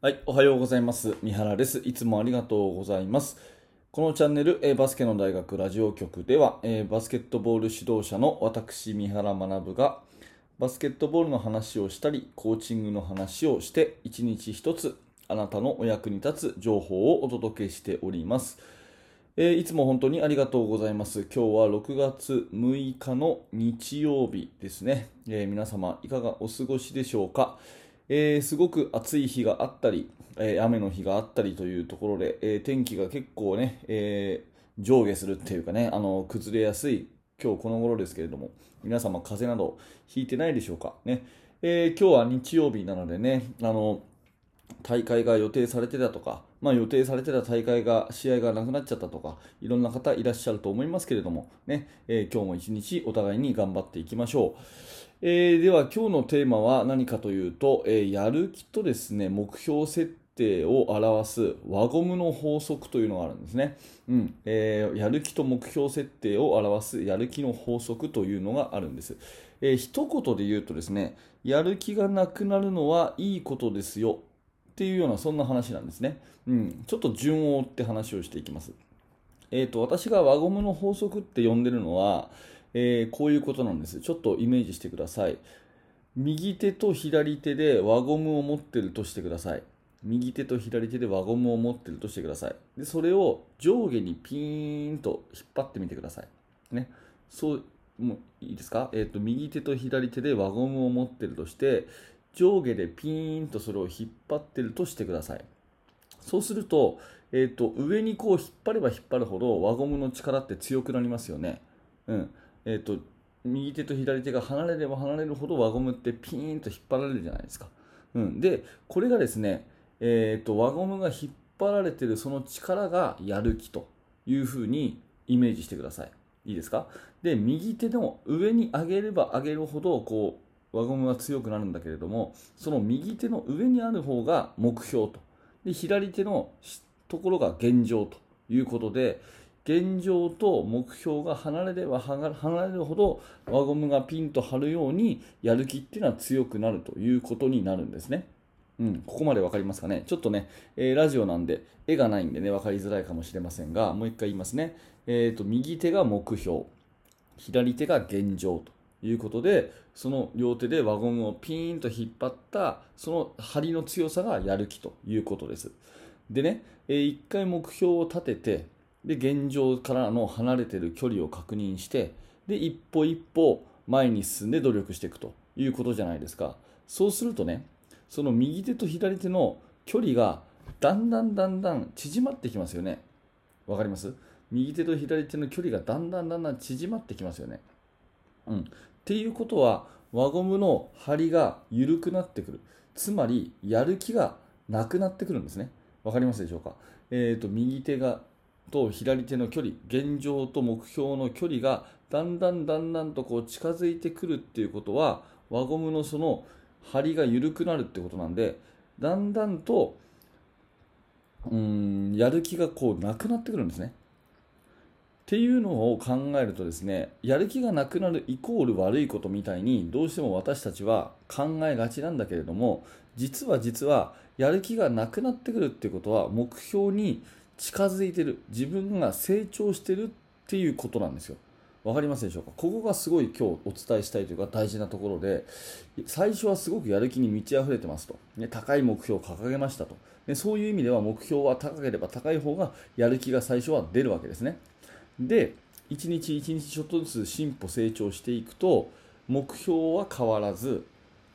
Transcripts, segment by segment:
はい、おはようございます。三原です。いつもありがとうございます。このチャンネル、えーバスケの大学ラジオ局では、えーバスケットボール指導者の私、三原学が、バスケットボールの話をしたり、コーチングの話をして、一日一つ、あなたのお役に立つ情報をお届けしております。えーいつも本当にありがとうございます。今日は6月6日の日曜日ですね。え皆様、いかがお過ごしでしょうか？えーすごく暑い日があったり、えー雨の日があったりというところで、えー天気が結構ね、えー上下するっていうかね、あの崩れやすい今日この頃ですけれども、皆様風邪などひいてないでしょうか？ねえー今日は日曜日なのでね、あの大会が予定されてたとか、まあ、予定されてた大会が、試合がなくなっちゃったとか、いろんな方いらっしゃると思いますけれども、ねえー今日も一日お互いに頑張っていきましょう。えーでは今日のテーマは何かというと、えーやる気とですね目標設定を表す輪ゴムの法則というのがあるんですね、うんえーやる気と目標設定を表すやる気の法則というのがあるんです、えー一言で言うとですねやる気がなくなるのはいいことですよ。っていうようなそんな話なんですね、うん、ちょっと順を追って話をしていきますえー、と私が輪ゴムの法則って呼んでるのは、えーこういうことなんです。ちょっとイメージしてください。右手と左手で輪ゴムを持ってるとしてください。右手と左手で輪ゴムを持ってるとしてください。でそれを上下にピーンと引っ張ってみてください。ね、そうもういいですか、えー、と右手と左手で輪ゴムを持ってるとして上下でピーンとそれを引っ張ってるとしてください。そうすると,、えー、と上にこう引っ張れば引っ張るほど輪ゴムの力って強くなりますよね。うんえー、と右手と左手が離れれば離れるほど輪ゴムってピーンと引っ張られるじゃないですか。うん、でこれがですね、えー、と輪ゴムが引っ張られてるその力がやる気というふうにイメージしてください。いいですか？で右手の上に上げれば上げるほどこう輪ゴムが強くなるんだけれどもその右手の上にある方が目標とで左手のところが現状ということで現状と目標が離れれば離れるほど輪ゴムがピンと張るようにやる気っていうのは強くなるということになるんですね。うん、ここまで分かりますかね？ちょっとね、えーラジオなんで絵がないんでね、分かりづらいかもしれませんが、もう一回言いますね。えー、と右手が目標、左手が現状ということで、その両手で輪ゴムをピーンと引っ張った、その張りの強さがやる気ということです。でね、えー一回目標を立てて、で現状からの離れている距離を確認して、で一歩一歩前に進んで努力していくということじゃないですか。そうするとね、その右手と左手の距離がだんだんだんだん縮まってきますよね。わかります？右手と左手の距離がだんだんだんだん縮まってきますよね。うん、っていうことは輪ゴムの張りが緩くなってくる。つまりやる気がなくなってくるんですね。わかりますでしょうか、えー、と右手がと左手の距離現状と目標の距離がだんだんだんだんとこう近づいてくるっていうことは輪ゴムのその張りが緩くなるってことなんでだんだんとうんやる気がこうなくなってくるんですね。っていうのを考えるとですねやる気がなくなるイコール悪いことみたいにどうしても私たちは考えがちなんだけれども実は実はやる気がなくなってくるっていうことは目標に近づいてる自分が成長してるっていうことなんですよ。わかりますでしょうか？ここがすごい今日お伝えしたいというか大事なところで最初はすごくやる気に満ち溢れてますと、ね、高い目標を掲げましたと。でそういう意味では目標は高ければ高い方がやる気が最初は出るわけですね。で一日一日ちょっとずつ進歩成長していくと目標は変わらず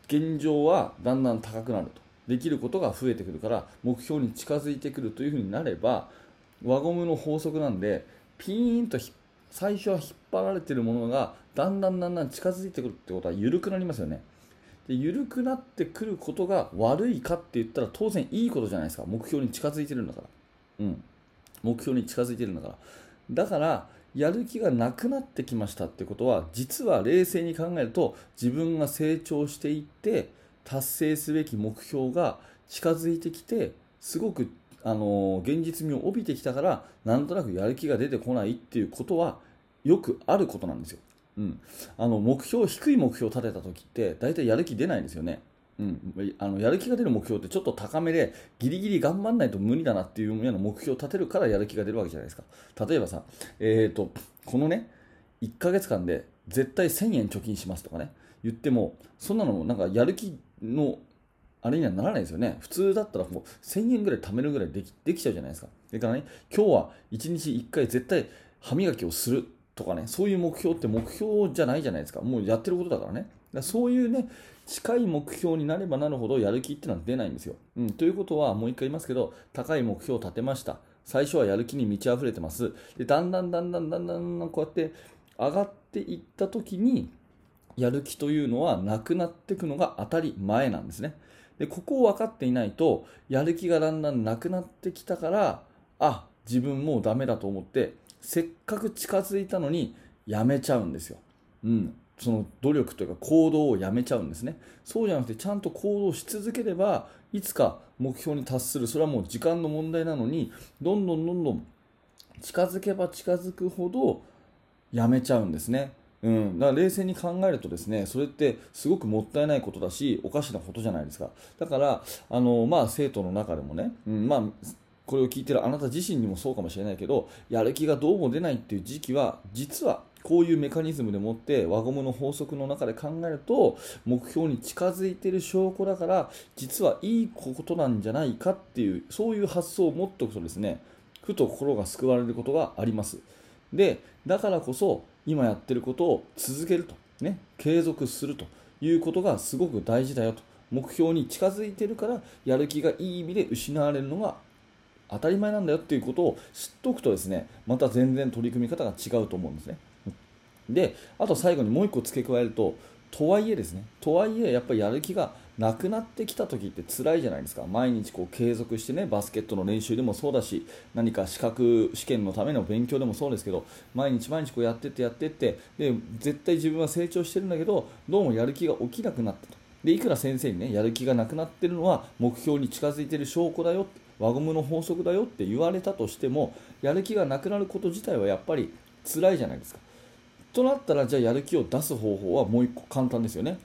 現状はだんだん高くなると。できることが増えてくるから目標に近づいてくるというふうになれば輪ゴムの法則なんでピーンと最初は引っ張られてるものがだんだんだんだん近づいてくるってことは緩くなりますよね。で緩くなってくることが悪いかって言ったら当然いいことじゃないですか。目標に近づいてるんだから。うん。目標に近づいてるんだから。だからやる気がなくなってきましたってことは実は冷静に考えると自分が成長していって達成すべき目標が近づいてきてすごくあの現実味を帯びてきたからなんとなくやる気が出てこないっていうことはよくあることなんですよ。うん、あの目標低い目標を立てた時って大体やる気出ないんですよね。うん、あのやる気が出る目標ってちょっと高めでギリギリ頑張らないと無理だなっていうような目標を立てるからやる気が出るわけじゃないですか。例えばさ、えーと、このね1ヶ月間で絶対1000円貯金しますとかね言ってもそんなのなんかやる気のあれにはならないですよね。普通だったらもう1000円ぐらい貯めるぐらいできできちゃうじゃないですか。だからね今日は1日1回絶対歯磨きをするとかねそういう目標って目標じゃないじゃないですか。もうやってることだからね。だそういうね近い目標になればなるほどやる気ってのは出ないんですよ。うん、ということはもう一回言いますけど高い目標を立てました。最初はやる気に満ち溢れてます。でだんだんだんだんだんだんこうやって上がっていった時にやる気というのはなくなっていくのが当たり前なんですね。でここを分かっていないとやる気がだんだんなくなってきたからあ自分もうダメだと思ってせっかく近づいたのにやめちゃうんですよ、うん、その努力というか行動をやめちゃうんですね。そうじゃなくてちゃんと行動し続ければいつか目標に達する。それはもう時間の問題なのにどんどんどんどん近づけば近づくほどやめちゃうんですね。うん、だから冷静に考えるとですねそれってすごくもったいないことだしおかしなことじゃないですか。だからあの、まあ、生徒の中でもね、うん。まあ、これを聞いてるあなた自身にもそうかもしれないけどやる気がどうも出ないっていう時期は実はこういうメカニズムでもって輪ゴムの法則の中で考えると目標に近づいている証拠だから実はいいことなんじゃないかっていうそういう発想を持っておくとですねふと心が救われることがありますでだからこそ今やってることを続けると、ね、継続するということがすごく大事だよと目標に近づいてるからやる気がいい意味で失われるのが当たり前なんだよっていうことを知っておくとですねまた全然取り組み方が違うと思うんですね。であと最後にもう1個付け加えるととはいえですねとはいえやっぱりやる気がなくなってきた時って辛いじゃないですか。毎日こう継続してねバスケットの練習でもそうだし何か資格試験のための勉強でもそうですけど毎日毎日こうやってってやってってで絶対自分は成長してるんだけどどうもやる気が起きなくなったと。でいくら先生にねやる気がなくなってるのは目標に近づいてる証拠だよ輪ゴムの法則だよって言われたとしてもやる気がなくなること自体はやっぱり辛いじゃないですか。となったらじゃあやる気を出す方法はもう1個簡単ですよね。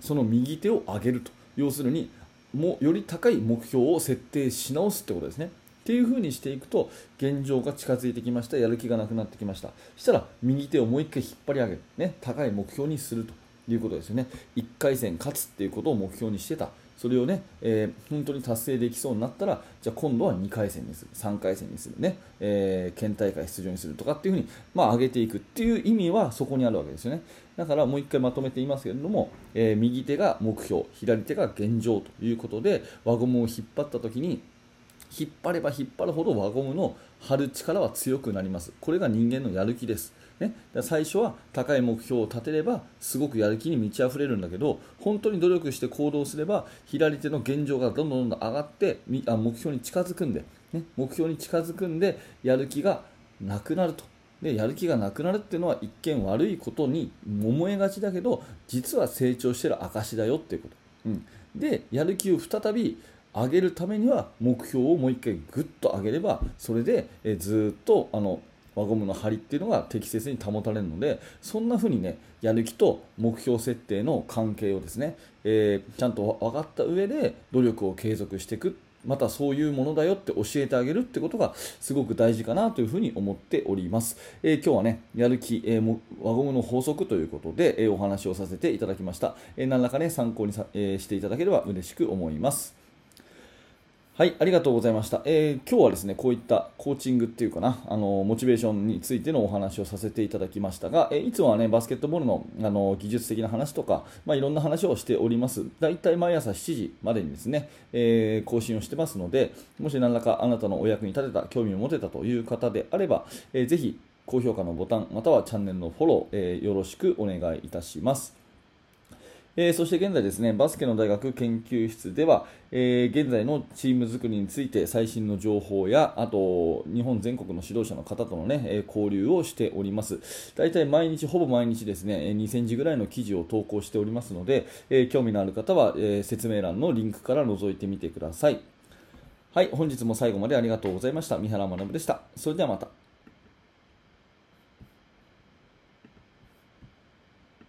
その右手を上げると。要するにもより高い目標を設定し直すってことですね。っていう風にしていくと現状が近づいてきました。やる気がなくなってきました。そしたら右手をもう1回引っ張り上げる、ね、高い目標にするということですよね。1回戦勝つっていうことを目標にしてた。それをね、えー、本当に達成できそうになったら、じゃあ今度は2回戦にする、3回戦にするね、えー、県大会出場にするとかっていうふうに、まあ、上げていくっていう意味はそこにあるわけですよね。だからもう1回まとめていますけれども、えー、右手が目標、左手が現状ということで、輪ゴムを引っ張った時に、引っ張れば引っ張るほど輪ゴムの張る力は強くなります。これが人間のやる気です。ね、最初は高い目標を立てればすごくやる気に満ち溢れるんだけど本当に努力して行動すれば左手の現状がどんどんどん上がってあ目標に近づくんで、ね、目標に近づくんでやる気がなくなると。でやる気がなくなるっていうのは一見悪いことに思えがちだけど実は成長してる証だよっていうこと、うん、でやる気を再び上げるためには目標をもう一回ぐっと上げればそれでえずっとあの輪ゴムの張りっていうのが適切に保たれるのでそんな風にねやる気と目標設定の関係をですね、えー、ちゃんと分かった上で努力を継続していくまたそういうものだよって教えてあげるってことがすごく大事かなというふうに思っております。えー、今日はね、やる気、えー、輪ゴムの法則ということで、えー、お話をさせていただきました。え何らかね、参考にさ、えしていただければ嬉しく思います。はい、ありがとうございました。えー、今日はですね、こういったコーチングっていうかな、あのモチベーションについてのお話をさせていただきましたが、えー、いつもはね、バスケットボールのあの技術的な話とか、まあ、いろんな話をしております。だいたい毎朝7時までにですね、えー、更新をしてますので、もし何らかあなたのお役に立てた、興味を持てたという方であれば、えー、ぜひ高評価のボタン、またはチャンネルのフォロー、えよろしくお願いいたします。えー、そして現在ですね、バスケの大学研究室では、えー、現在のチーム作りについて最新の情報や、あと、日本全国の指導者の方とのね、え交流をしております。大体毎日、ほぼ毎日ですね、2000字ぐらいの記事を投稿しておりますので、え興味のある方は、え説明欄のリンクから覗いてみてください。はい、本日も最後までありがとうございました。三原学でした。それではまた。